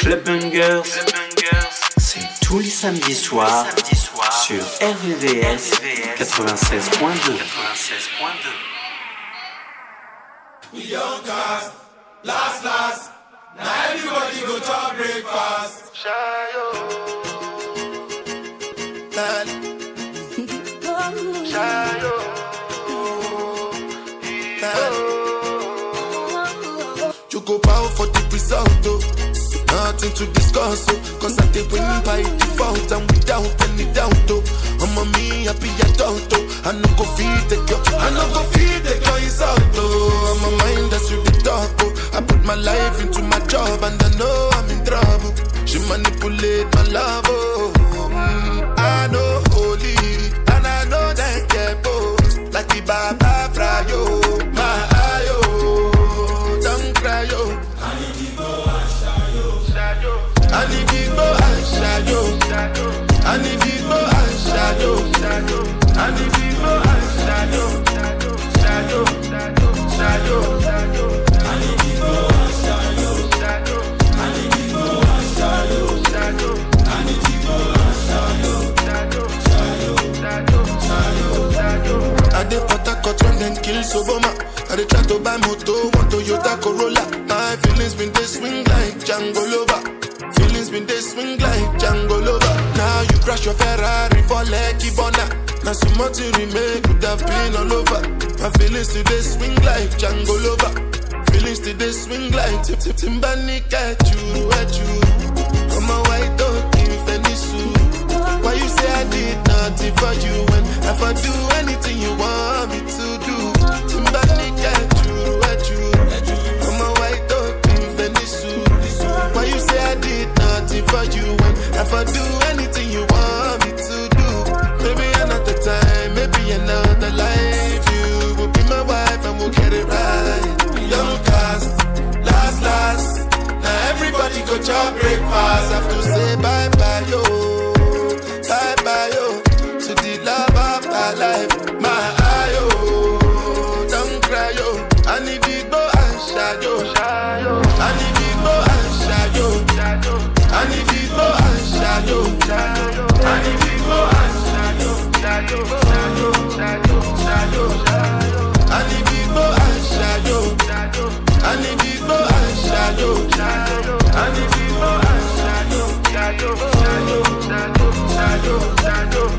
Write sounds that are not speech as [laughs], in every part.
Club Bungers, c'est tous les samedis soirs sur RVVS 96.2. We young cast, last last, now everybody go to breakfast. For the result, oh. Nothing to discuss, oh. Cause I did win by default and without any doubt, oh. I'm a me happy adult, oh. I no go feed the girl, I no go feed the girl insult, oh. I'm a mind that's you the talk, oh. I put my life into my job and I know I'm in trouble. She manipulate my love, oh. Mm, I know holy, and I know that get both. Like the Baba Frayo, my I need go and oh, shayo. I need go and oh, shayo. Shayo, shayo, shayo. I need go and oh, shayo. I need go and shayo. I need go and shayo. Shayo, shayo, shayo. I dey Port Harcourt when dem kill Soboma. I dey try to buy moto, one Toyota Corolla. My feelings been dey swing like Django Lover. Feelings been dey swing like crash your Ferrari for Lekki Bona. Now some more to remain could have been all over. My feelings today swing like Django Lover. Feelings today swing like Tip Tip Timbani at you, at you. I'm a white dog in Fenisu. Why you say I did nothing for you when if I do anything you want me to do? Timbani at you, at you. I'm a white dog in Venice. Why you say I did nothing for you when if I do you want Shadow, shadow, shadow, shadow,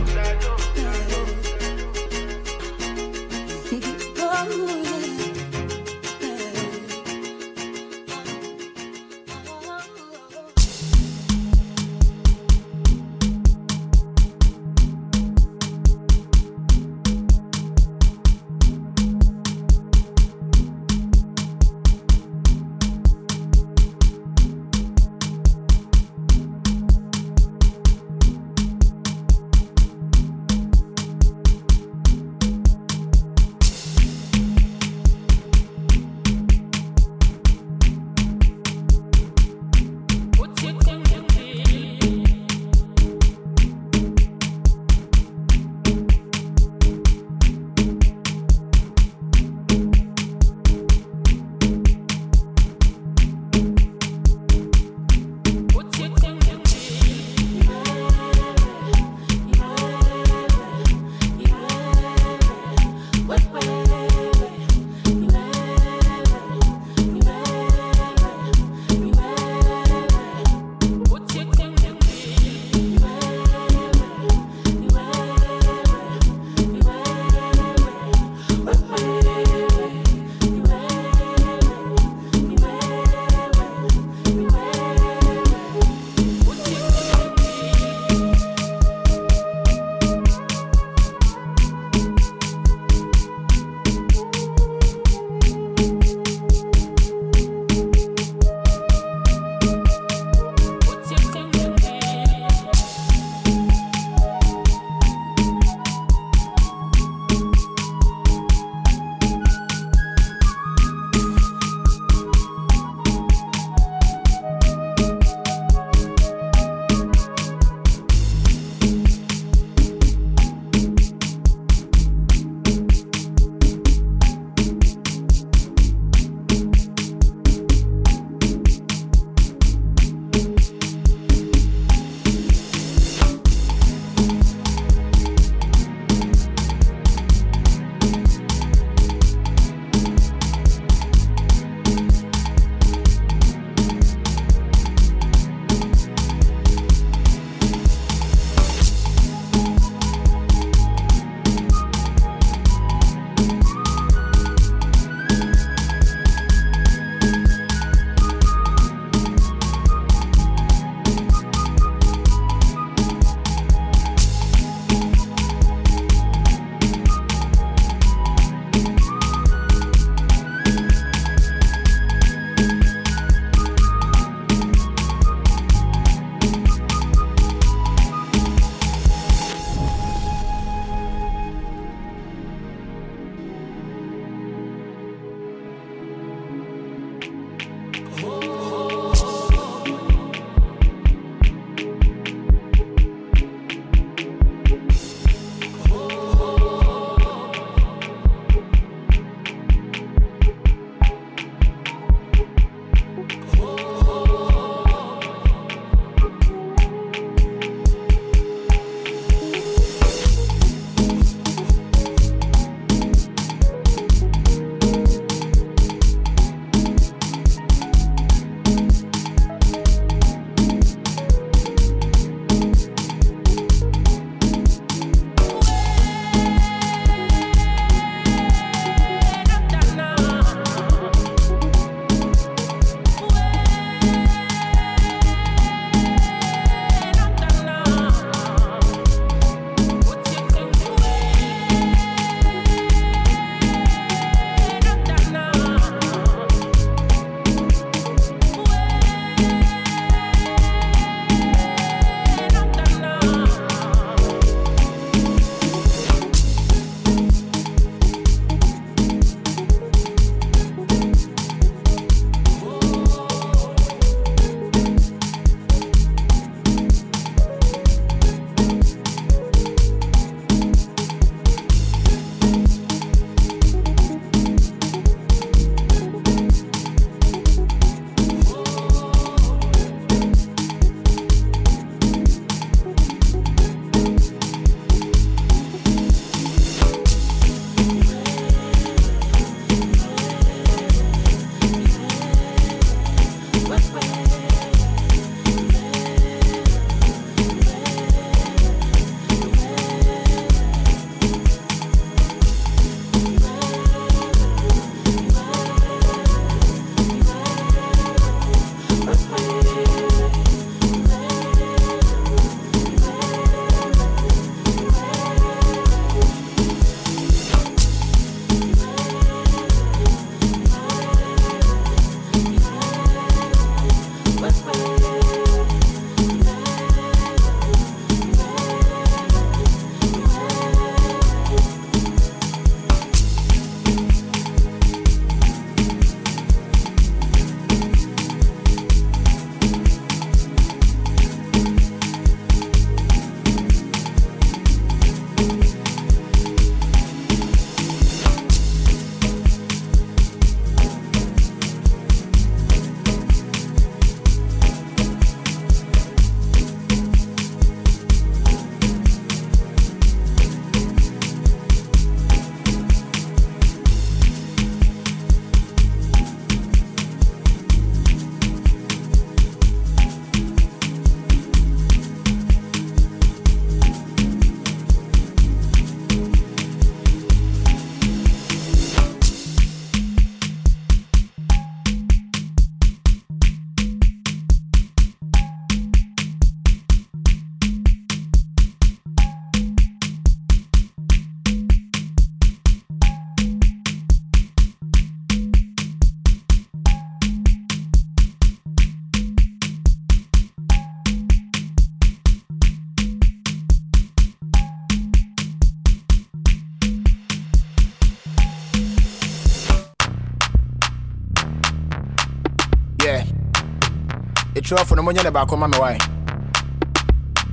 Off for the money about come my way.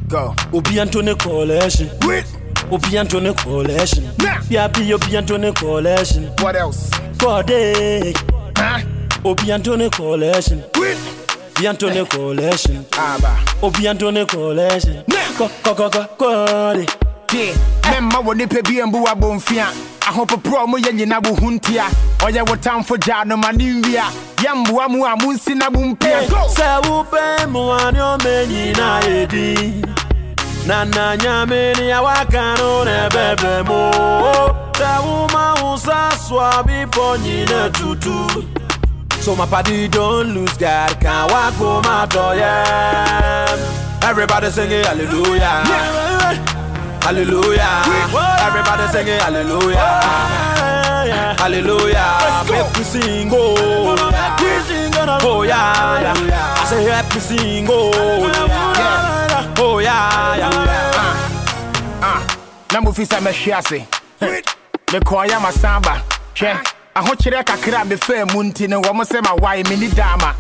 Go. Obi Antone Coalition. Wait. Obi Antone Coalition. Nah. Yeah, be Obi Antone Coalition. What else? Kode. Huh? Obi Antone Coalition. Wait. Obi Antone Coalition. Aba. Ah, Obi Antone Coalition. Nah. Ko ko ko ko Yeah. Memma wo nipa bi mbu abomfia. Ahopoprɔ mo yɛ nyina wo ho ntia. Ɔyɛ wo tamfo gya no ma ne nwia. Yɛmboa mu a monsi na mo mpia. Sɛ wopɛ mmoa ne ɔma nyinaa yɛdi na na nyame ne awaka no na ɛbɛbɛ mu sɛ woma wo sa so a bepɔ nyina tutu So my party don't lose God, can't walk home my door, yeah. Everybody singing hallelujah. Hallelujah. Everybody singing hallelujah. Hallelujah. Make we sing, oh. Oh, yeah, yeah. I say, happy sing, oh. Yeah. Oh, yeah, yeah. Ah. Na mo fi sɛ mɛhwe ase. Mekɔɔ yɛ masamba. Hwɛ. Ahokyerɛ kakra a mefaa mu nti no wɔm sɛ mawae menni daama.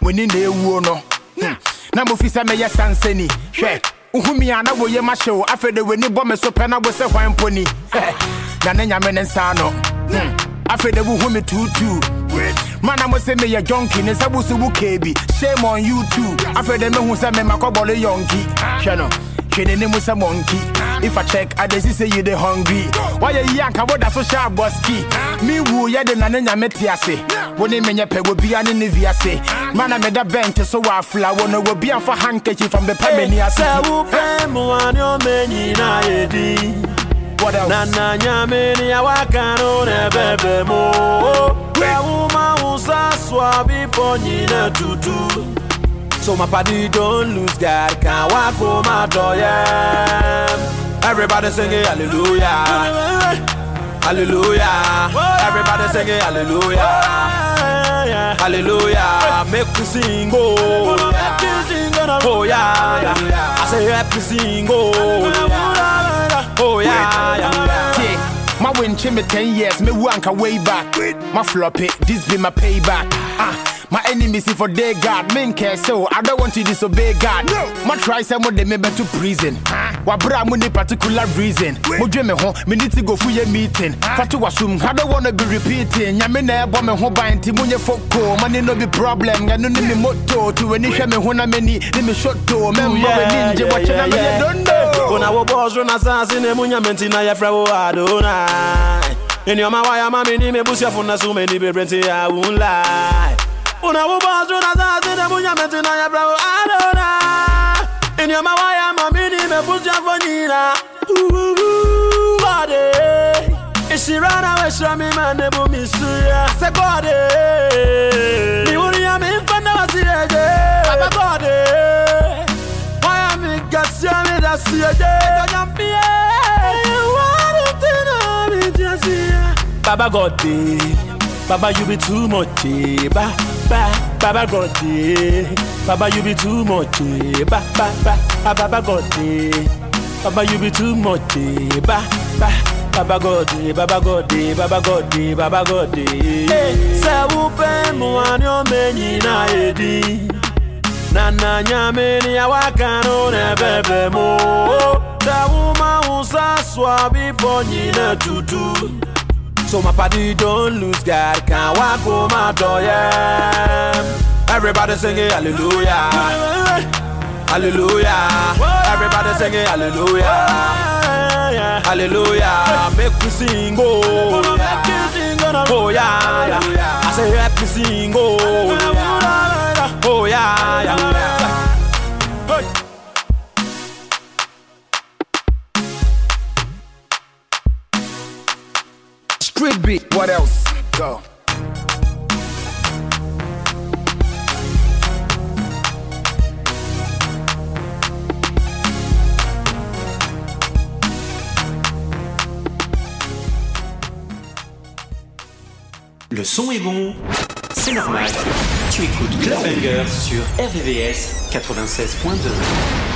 Muni na ewuo no. Hmm. Na mo fi sɛ mɛyɛ sansani. Hwɛ. Wohumi a na woyɛ mahyɛ wo afei de w'ani bɔ me so pɛ na wo sɛ hwan mpo ni. [laughs] Na ne nyame ne nsa no. Hmm. Afei de wohu me tuutuu. Mana mo say me a junkie, ne sabu subu kebi. Shame on you too. Them who say me makobole yonki. Shano. She the name a monkey. If I check, I just say you the hungry. Why you yank? I would so sharp boski. Me woo ya the nana metiase. When they menya pe will be an inviase. Man, I made a bench so I flower. No will be for handkerchief from the Pamania. Sɛ wopɛ mmoa ne ɔma nyinaa yɛdi What else? na na nyame ne awaka no na ɛbɛbɛ mu sɛ woma wo sa so a bepɔ nyina tutu So my party don't lose God, can't walk home my door, yeah. Everybody singing hallelujah. Hallelujah. Everybody singing hallelujah. Hallelujah. Make we sing, oh. Oh, yeah, yeah. I say, happy sing, oh. Oh, yeah, yeah. My win me 10 years, me wanka way back. My flop it, this be my payback. Ah. My enemies see for they God, men care so I don't want to disobey God. No. My try some of them me to prison. Wabra mo ni particular reason. Mo dwe me ho, me need to go for your meeting. Fatu wasum, I don't wanna be repeating. Nyame na ebo me ho ban ti munye foko. Money no be problem, ya no ni me moto. To any hwe me ho na mani, ni me shot to. Member mm, we ninja, watch na me don't know. Una wo boss run asasi ne munya menti na ya fra wo Adonai. In your waya mami ni me busia funa so many be brenti I won't lie. Una wo boss run asasi ne munya menti na ya fra wo Adonai. In your ma waya mami ni me busia fonina. Body. Ishirana we shra mi mane bu misuya. Se body. Mi uri ya mi fanda wasireje. Baba. Why am I gasia me da siege? Baba God eh. Baba you be too much eh. Baba, Baba Godde Baba you be too much. Ba, ba, ba, ah, Baba Godde Baba you be too much. Ba, ba, Baba Godde Baba Godde, Baba Godde, Baba Godde Se wupe mwani omenyi na edi. Nana nyamini ya wakano nebebe mo. Se wuma usaswa bipo nyine tutu. So my party don't lose God. Can't walk home my door yeah. Everybody singing hallelujah. Hallelujah. Everybody singing hallelujah. Hallelujah. Make we sing oh oh yeah, yeah. I say happy sing oh oh yeah, yeah. Hey. What else? Go. Le son est bon, c'est normal. Tu écoutes Clubbanger sur RVVS 96.2.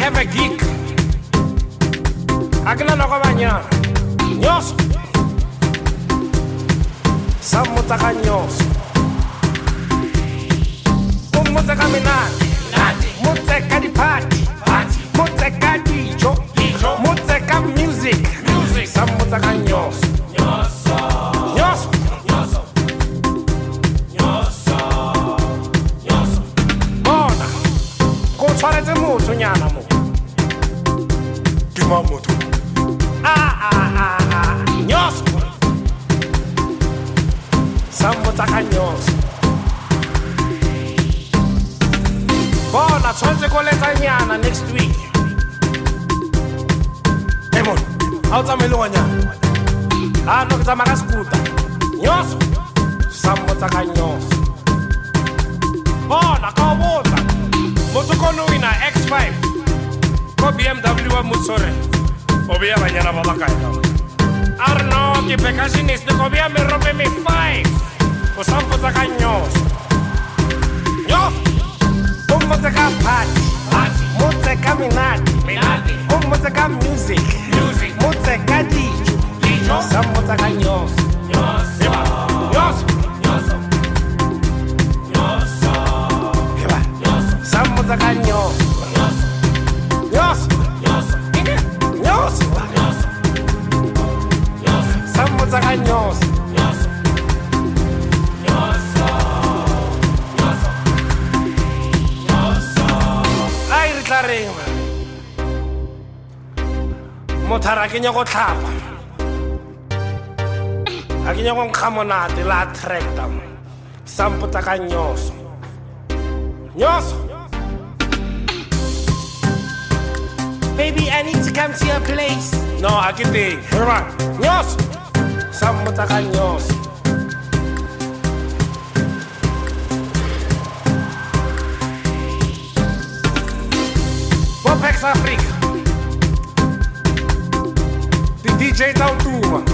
have a geek. Agna no kabanya. Nyos. Samutaka nyos. Umutaka minani. Nani. Muteka di party. Party. Muteka dijo. Dijo. Muteka music. Music. Samutaka nyos. call it Anyana next week. Hey, mon. How's that melo, Anyana? Ah, no, it's a maga scooter. Nyos. Sambo taka. Bona, kao bota. Motu konu X5. Ko BMW wa Mutsore. Obia banyana babaka ina. Arno, ki pekashinis, niko bia me robe mi five. Ko sambo taka nyos. Nyos. Muzika party, party. Muzika minati, minati. Ho muzika music, music. Muzika dijo, dijo. Sa muzika nyoso, nyos, nyos. Nyos, nyos. Nyoso. Nyos. nyoso. Sa muzika nyos. Nyos, nyos. Nyos. Nyos. Nyoso. Sa muzika nyoso. tla reng mothara ke tlhapa ke nkga monate ka nyoso nyoso Baby, I need to come to your place. No, I can think. Nyoso. Sampotsa ka nyoso. Alex Africa, the DJ Tautuba.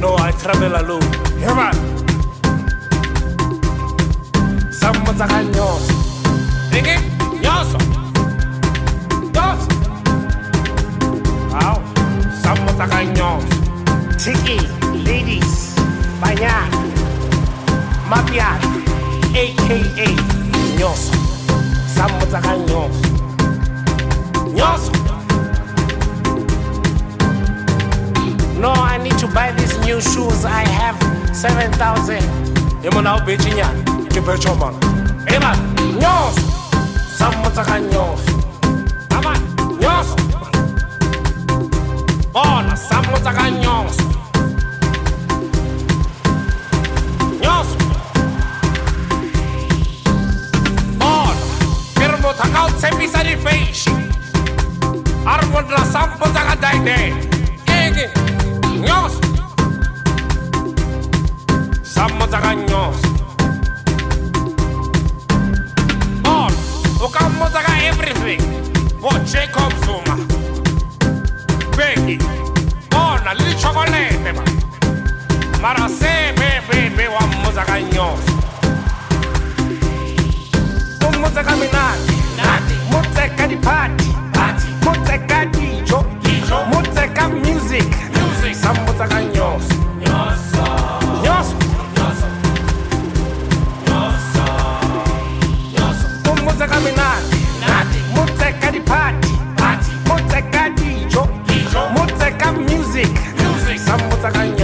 No, I travel alone. Here man, samotaka nyoso. Thinking nyoso, nyoso. Wow, samotaka nyoso. Tiki, ladies, Banyan. Mafia. aka nyoso. zamotsaka nyonso. Nyonso. No i need to buy these new shoes. I have 7000 emona o betsinyana ke betso ema nyonso. Zamotsaka nyonso. Ama nyonso. Bona samotsaka nyonso. semmisari feisci arvod la sampo daga daide ege nyos sammo daga nyos on okammo daga everything. Bo jacob zuma. Begi ona lili chocolate ma. Mara se be be be wa mo daga nyos Mo daga motseka diphati motseka dijo motseka music. Sa motseka nyoso. Nyoso. O motseka menate motseka diphati motseka dijo motseka music. Sa motseka nyoso.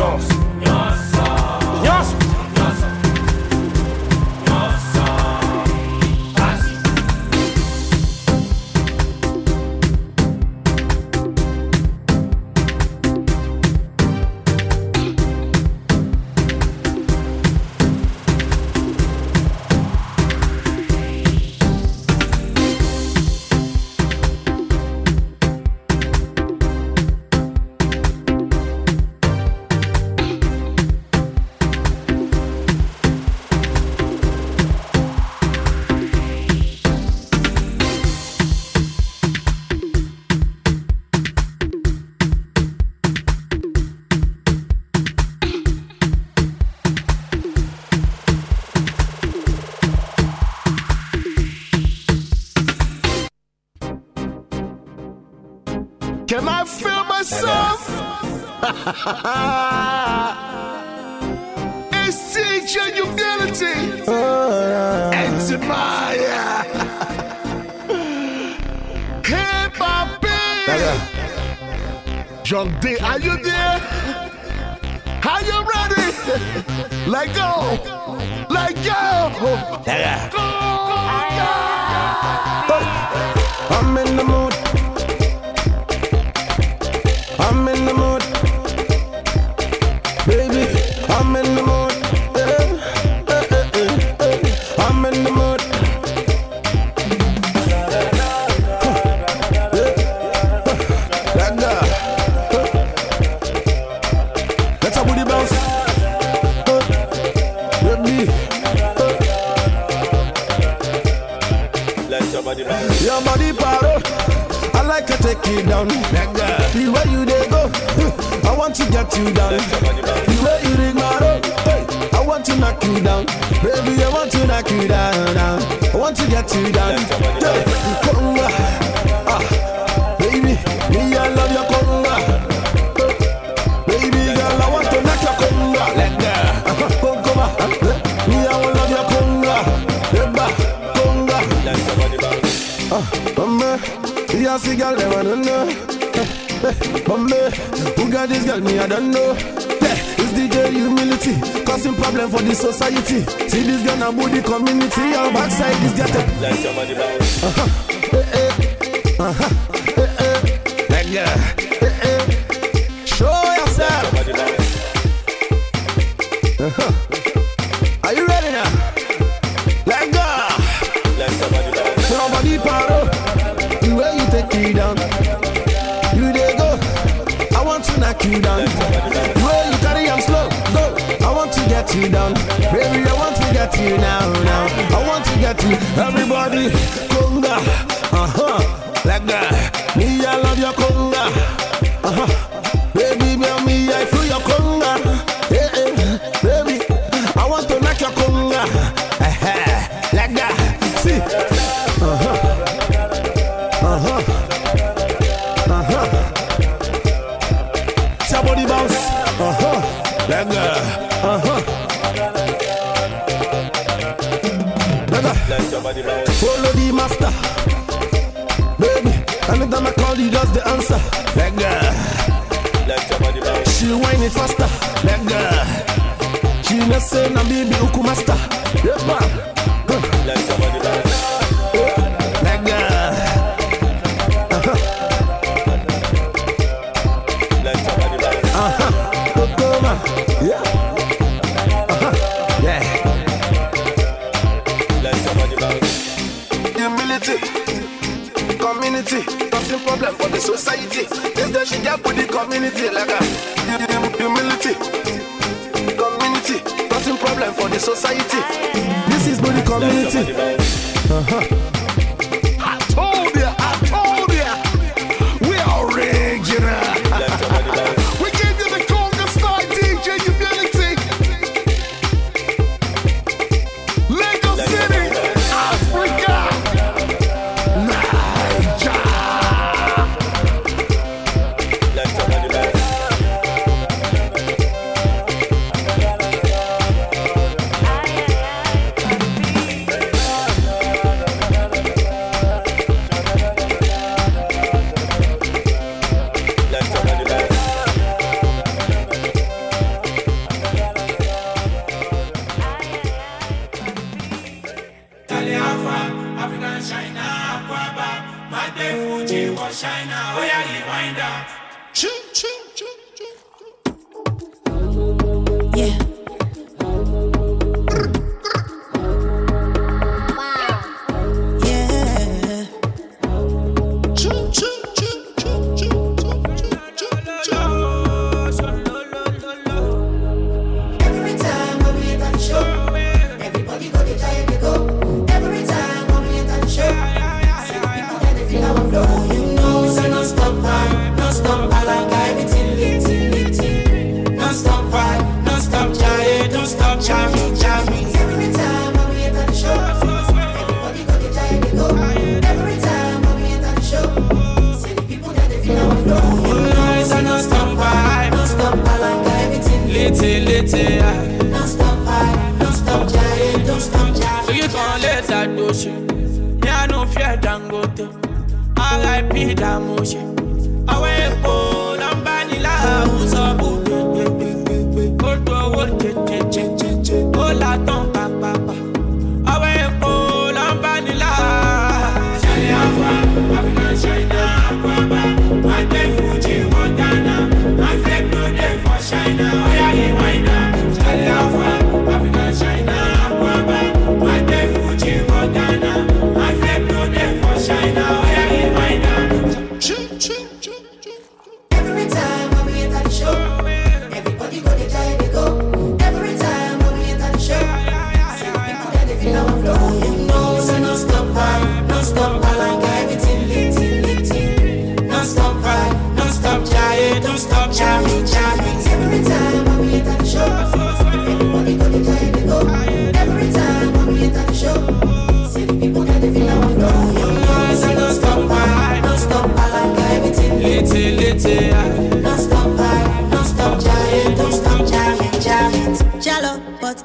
Alpha, African China, Quaba, my Fuji was China, oh yeah, wind.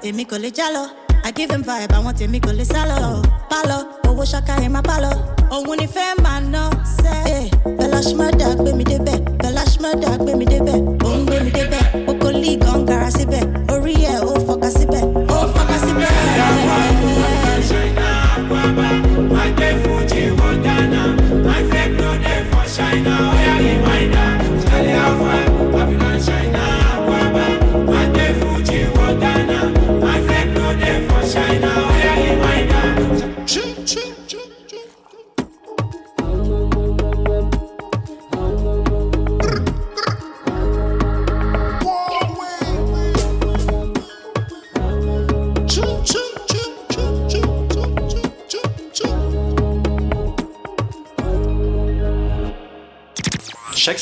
èmi kò lè jálọ. I give him vibe, àwọn tèmi kò lè sálọ. Pálọ̀, owó ṣáká ẹ̀ máa pálọ̀. Òun ni fẹ́ máa ná sẹ́. Bẹ́lá ṣmọ́dà gbé mi débẹ̀, Bẹ́lá ṣmọ́dà gbé mi débẹ̀, òun gbé mi débẹ̀, kókó lì gan gara síbẹ̀.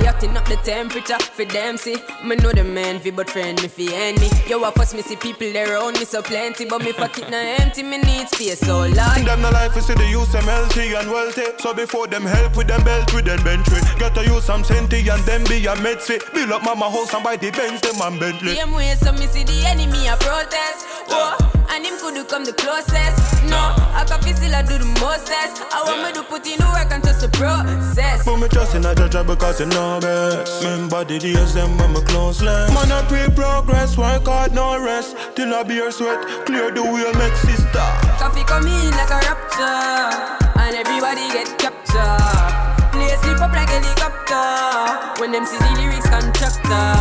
heating up the temperature for them see. Me know the man fi but friend me fi enemy. Yo, I first me see people there around me so plenty, but me pocket na empty. Me need space so large. Them no life is see the use them healthy and wealthy. So before them help with them belt with them bench Get to use some senti and them be a med fit. Build up mama house and buy the Benz them and Bentley. Same way, so me see the enemy a protest. Oh, and him could do come the closest. No, I can feel still I do the mostest. I want me to put in the work and trust the process. Put me trust in a judge because you know best. Remember the days them when me close less. Man, I pre progress, work hard, no rest. Till I beer sweat, clear the wheel, make sister. Koffee come in like a rapture, and everybody get captured. Play sleep up like helicopter when them see the lyrics constructor.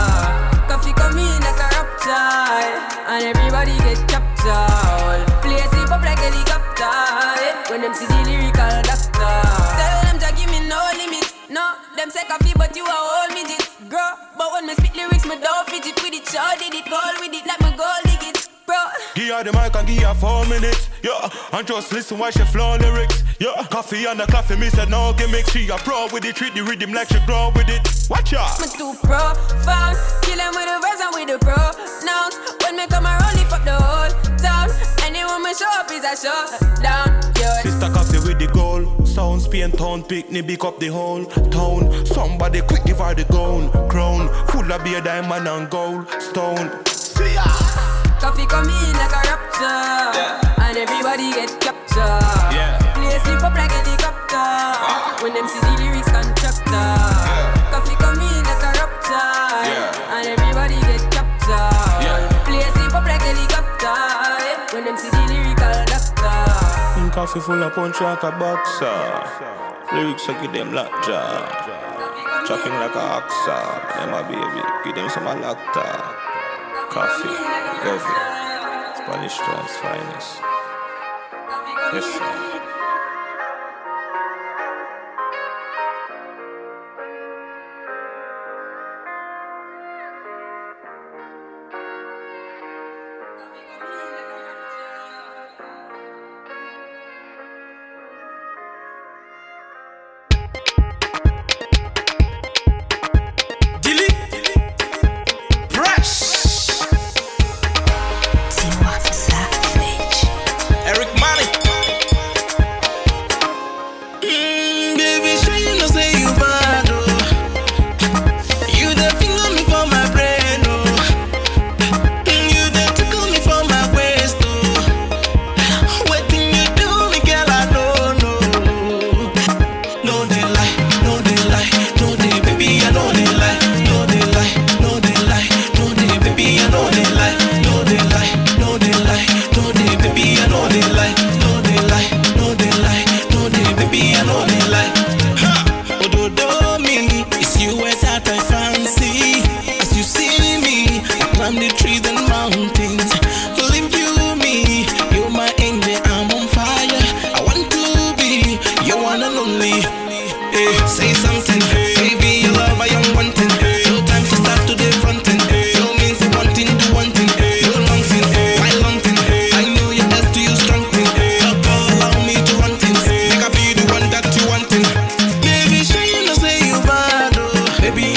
Koffee come in like a rapture, and everybody get captured. Play sleep up like helicopter eh? when them see the lyrical them say Koffee, but you are all midget. Girl, but when me spit lyrics, me don't fidget with it. Sure did it, goal with it, like me goal dig it. Bro, Give her the mic and give her four minutes. Yeah, and just listen while she flow lyrics. Yeah, Koffee and the Koffee, me said no gimmick. She a pro with it, treat the rhythm like she grow with it. Watch out. me too profound. Kill them with the verse and with the pronouns. When me come around, lift up the whole town. Anyone me show up is a shutdown. Yeah. Sister Koffee with the goal. Sound Spain town, picnic, big up the whole town. Somebody quick give her the gold crown. Full of beer, diamond and gold stone. See ya. Koffee come in like a rapture, and everybody get captured. Yeah. Play sleep up like helicopter when them see the lyrics constructor. Koffee come in like a rapture, and everybody get captured. yeah. Play sleep up like helicopter when them see the lyrical Koffee full of punch like a boxer. Lyrics I give them lockjaw. Chopping like a oxa. Them a baby, give them some lacta. Koffee, Koffee, Spanish Town's finest. Yes, sir.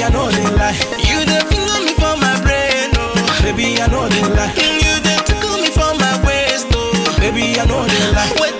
Baby, I know they lie. You the finger me for my brain, oh. Baby, I know they lie. Mm, you the tickle me for my waist, oh. Baby, I know they lie.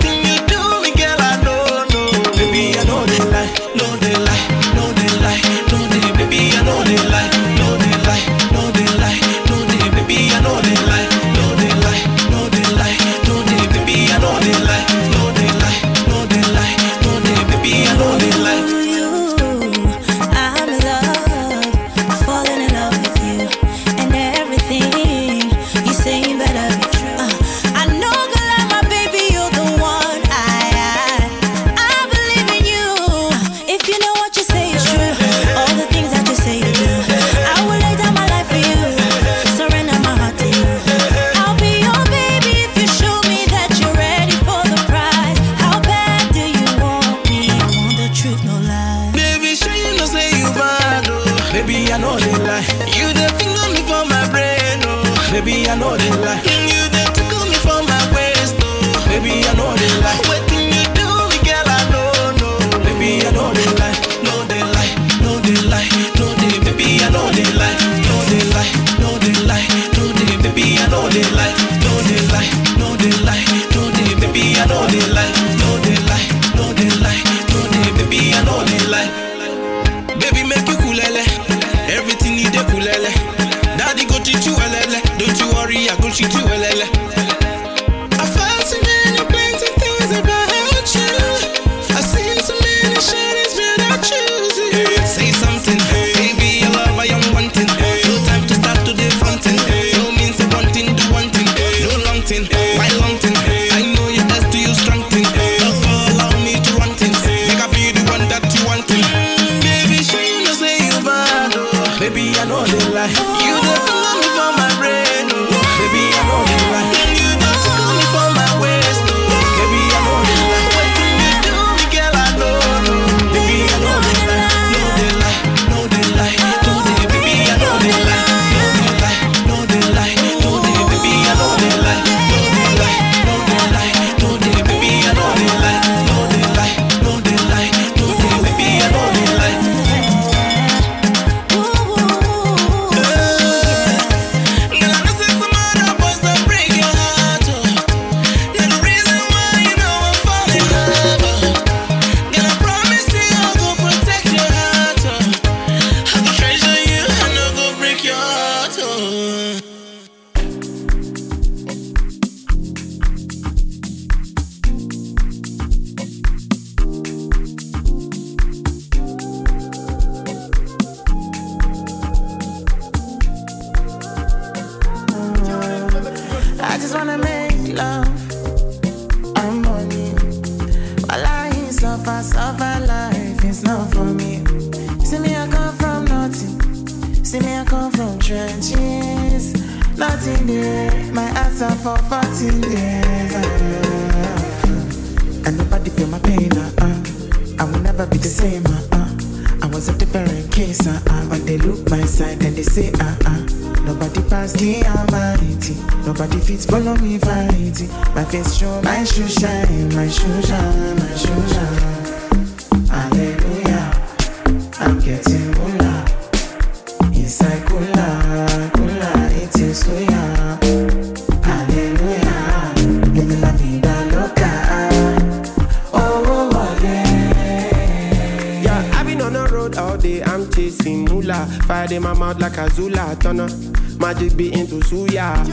like a Zulaton. Magic be into Suya.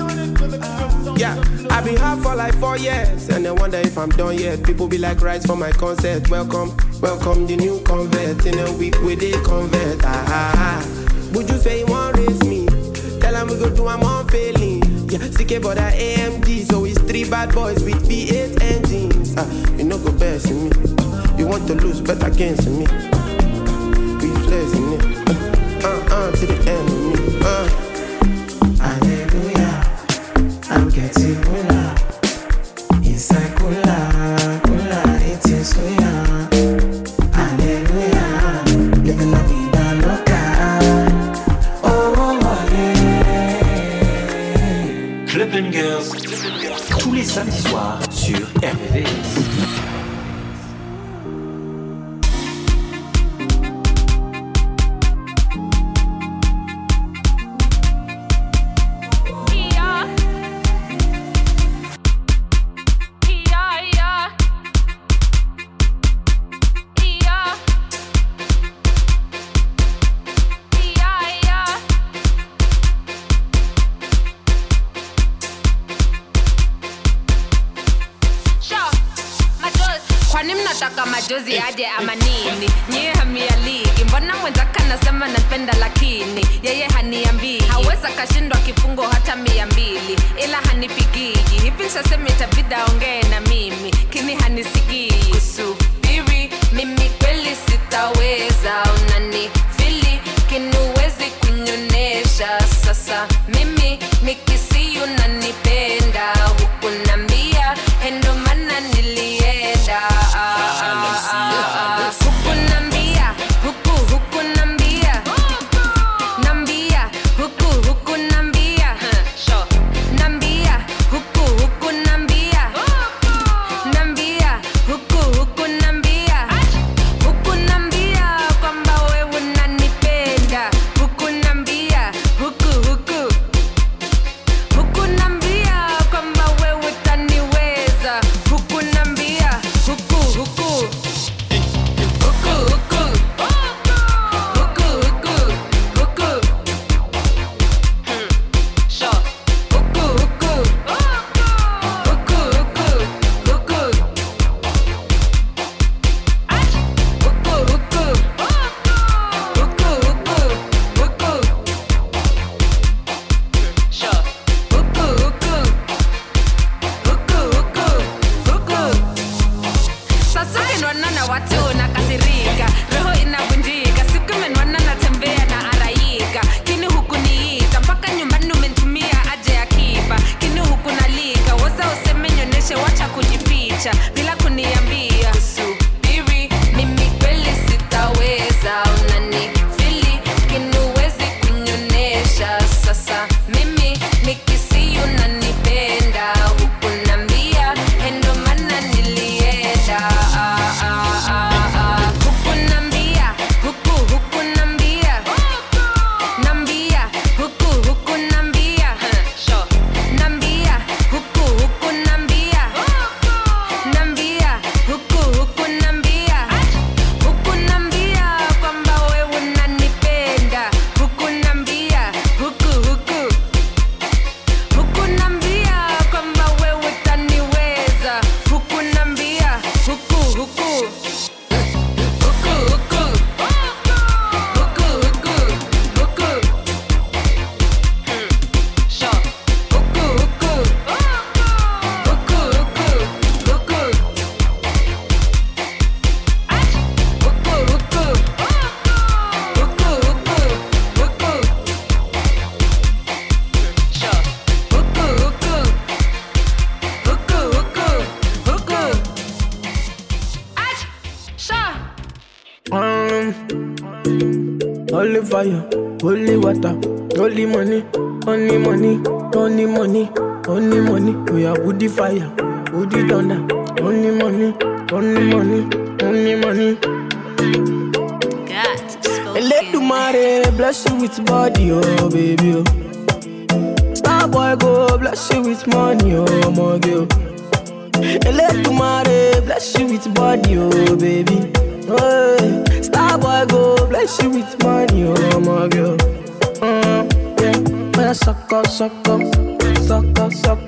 Yeah, I been hard for like four years, and they wonder if I'm done yet. People be like, rise for my concert. Welcome, welcome the new convert. In a week we they convert. Ah, ah, ah. Would you say you want raise me? Tell him we go do my mom failing. Yeah, CK but I AMG, so it's three bad boys with V8 engines. Ah, you know go best in me. You want to lose, bet against me. to the end.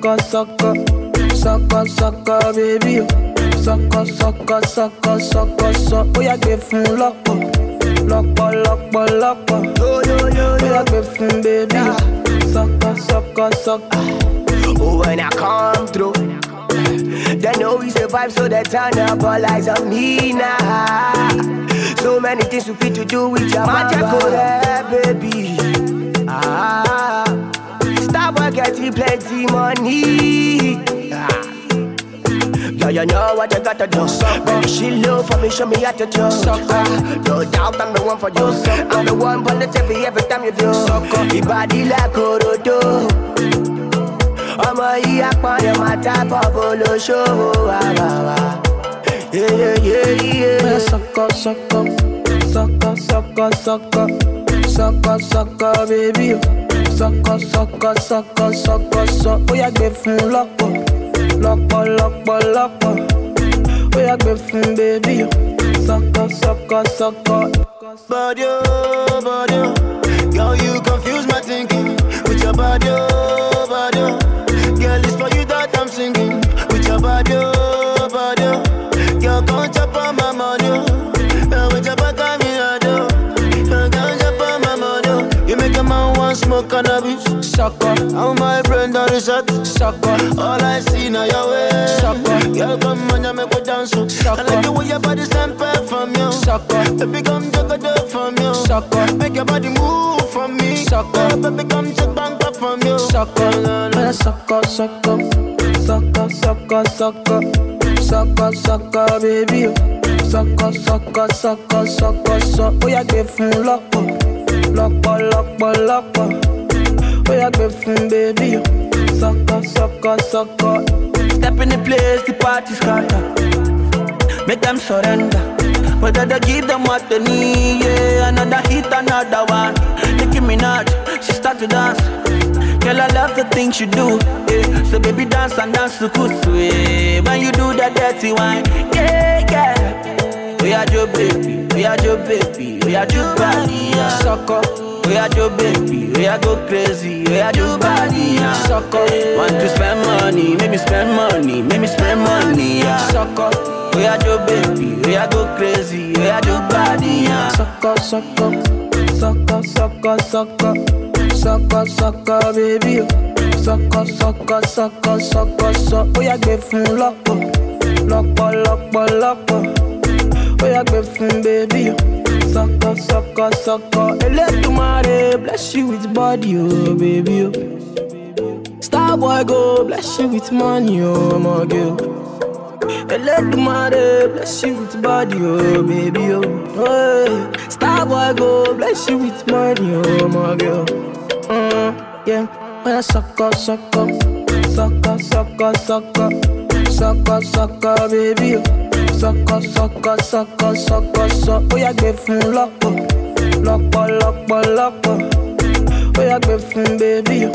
Sucker, sucker, sucker, sucker, sucker, baby. Sucker, sucker, sucker, sucker, sucker. Oh yeah, give him lock lọ́pọ̀ lọ́pọ̀ lọ́pọ̀ bóyá gbé fún bébí sọ́kọ́ sọ́kọ́ sọ́kọ́. Oh, when I come through, they know we survive, so they turn up all eyes on me now. So many things we fit to do with your magic, baby. Ah, stop getting plenty money. Yeah, you know what you gotta do. Baby, she low for me, show me how to do. No doubt I'm the one for you. I'm the one for the TV every time you do. Your body like Orodo. ọmọ yìí apọ̀yọ̀ máa tábọ̀ bolóṣòwò àwàwà. Sọkọ sọkọ sọkọ sọkọ sọkọ sọkọ sọkọ bébí o sọkọ sọkọ sọkọ sọkọ sọ ó yà gbé fún lọ́pọ̀ lọ́pọ̀ lọ́pọ̀ lọ́pọ̀ ó yà gbé fún bébí o sọkọ sọkọ sọkọ. Body, oh, body, oh. girl, you confuse my thinking with your body, oh, body. Sucker, how my brain done reset. Sucker, all I see now your way. Sucker, girl, come on, you make me dance. oh. I like the way your body stand perfect from you. Sucker, baby, come juggle it from you. Sucker, make your body move for me. Sucker, baby, come check bank up from you. Sucker, man, sucker, sucker, sucker, sucker, sucker, sucker, sucker, baby. Sucker, sucker, sucker, sucker, sucker. Ó yà gbé fún lọ́pọ̀, lọ́pọ̀, lọ́pọ̀, lọ́pọ̀. Ó yà gbé fún bébí o. Sucker, sucker, sucker. Step in the place, the party scatter. Make them surrender. Whether they give them what they need, yeah. Another hit, another one. Nicki Minaj, she start to dance. Girl, I love the things you do, yeah. So baby, dance and dance to kusu, yeah. When you do that dirty wine, yeah, yeah. We are your baby, we are your baby, we are your body, yeah. Sucker. We are your baby, we are go crazy, we are your body, yeah. Sucker. Want to spend money, make me spend money, make me spend money, yeah. Sucker. We are your baby, we are go crazy, we are your body, yeah. Sucker, sucker, sucker, sucker, sucker, sucker, sucker, baby. o. Sucker, sucker, sucker, sucker, sucker. Ó yà gbé fún lọ́pọ̀, lọ́pọ̀, lọ́pọ̀, lọ́pọ̀. Ó yà gbé fún bébí o. Sucker, sucker, sucker. Elédùmarè bless you with body, oh baby. o. Star boy go bless you with money, oh my girl. Elédùmarè bless you with body, oh baby, oh. Hey. Star boy go bless you with money, oh my girl. Mm, yeah, when I sucker, sucker, sucker, sucker, sucker, sucker, sucker, baby, oh. Sucker, sucker, sucker, sucker, sucker. Ó yà gbé fún lọ́pọ̀, lọ́pọ̀, lọ́pọ̀, lọ́pọ̀. Ó yà gbé fún bébí, oh.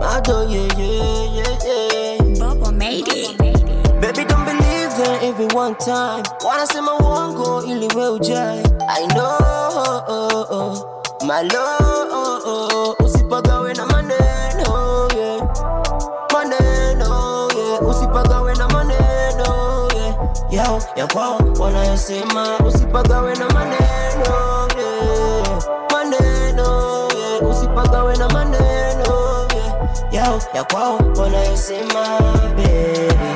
Mado, yeah, yeah, yeah, yeah. Bubba made it. Baby, don't believe them every one time. Wanna say my one go ili well jai. I know, oh, oh, oh. My love. Oh, oh, oh. Usipagawe na maneno, yeah. Maneno, yeah. Usipagawe na maneno, yeah. Yao, ya kwao wanayosema usipagawe na maneno, yeah. Maneno, yeah. Usipagawe na maneno. Yao, ya kwao. Wanayosema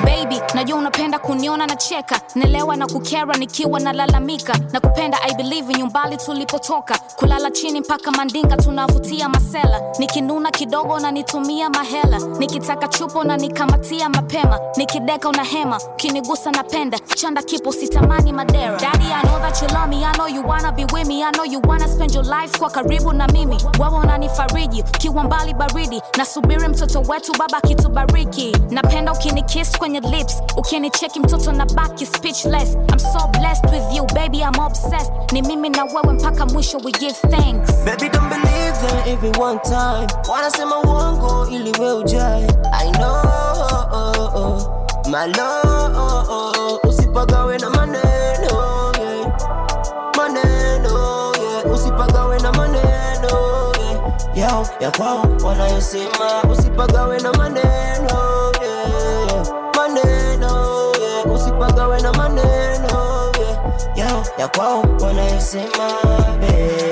baby. Najua unapenda kuniona na cheka. Nelewa na kukera nikiwa nalalamika na kupenda i believe nyumbali tulipotoka. Kulala chini mpaka mandinga tunavutia masela. Nikinuna kidogo na nitumia mahela. Nikitaka chupo na nikamatia mapema. Nikideka una hema ukinigusa napenda. Chanda kipo sitamani madera. Daddy, I know that you love me. I know you wanna be with me. I know you wanna spend your life kwa karibu na mimi. Wewe unanifariji kiwa mbali baridi. Nasubiri mtoto wetu baba kitubariki napenda ukinikiss kwenye lips ukinicheki mtoto na baki speechless. I'm so blessed with you baby I'm obsessed. Ni mimi na wewe mpaka mwisho we give thanks. Baby don't believe them every one time. Wanasema uongo ili we ujae I know oh, oh, oh. my love usipagawe ya kwao wanayosema usipagawe na maneno yeah. maneno yeah. usipagawe na maneno ya kwao wanayosema.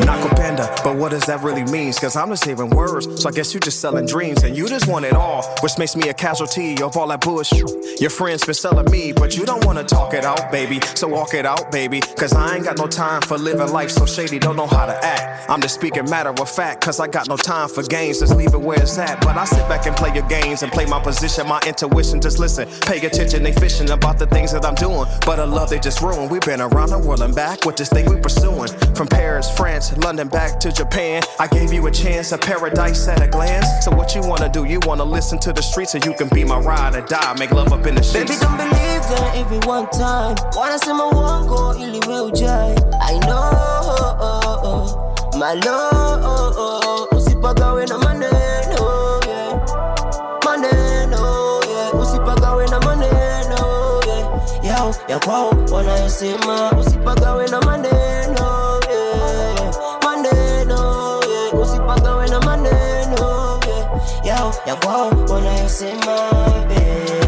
Nakupenda, but what does that really mean? Cause I'm just hearing words, so I guess you just selling dreams and you just want it all, which makes me a casualty of all that bullshit. Your friends been selling me, but you don't wanna talk it out, baby. So walk it out, baby. Cause I ain't got no time for living life so shady, don't know how to act. I'm just speaking matter of fact, cause I got no time for games, just leave it where it's at. But I sit back and play your games and play my position, my intuition, just listen. Pay attention, they fishing about the things that I'm doing. But a love they just ruined. We've been around the world and back with this thing we pursuing. From Paris, France, London, back to Japan. I gave you a chance, a paradise at a glance. So what you wanna do? You wanna listen to the streets so you can be my ride or die. Make love up in the Baby don't believe them every one time wanasema uongo ili we ujae I know my love oh, oh, oh. usipagawe na ya kwao wanayosema usipagawe na maneno yeah. maneno yeah. usipagawe na maneno yeah. yao ya kwao wanayosema baby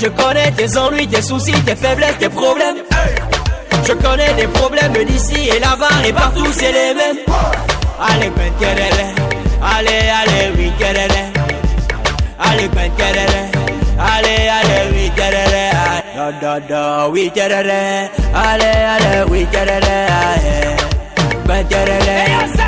je connais tes ennuis, tes soucis, tes faiblesses, tes problèmes. Je connais des problèmes d'ici et là-bas et partout, c'est les mêmes. Allez, penkerele, allez, allez, oui, kerele. Allez, penkerele, allez, allez, oui, kerele. Da, da, da, oui, kerele. Allez, allez, oui, kerele. Penkerele.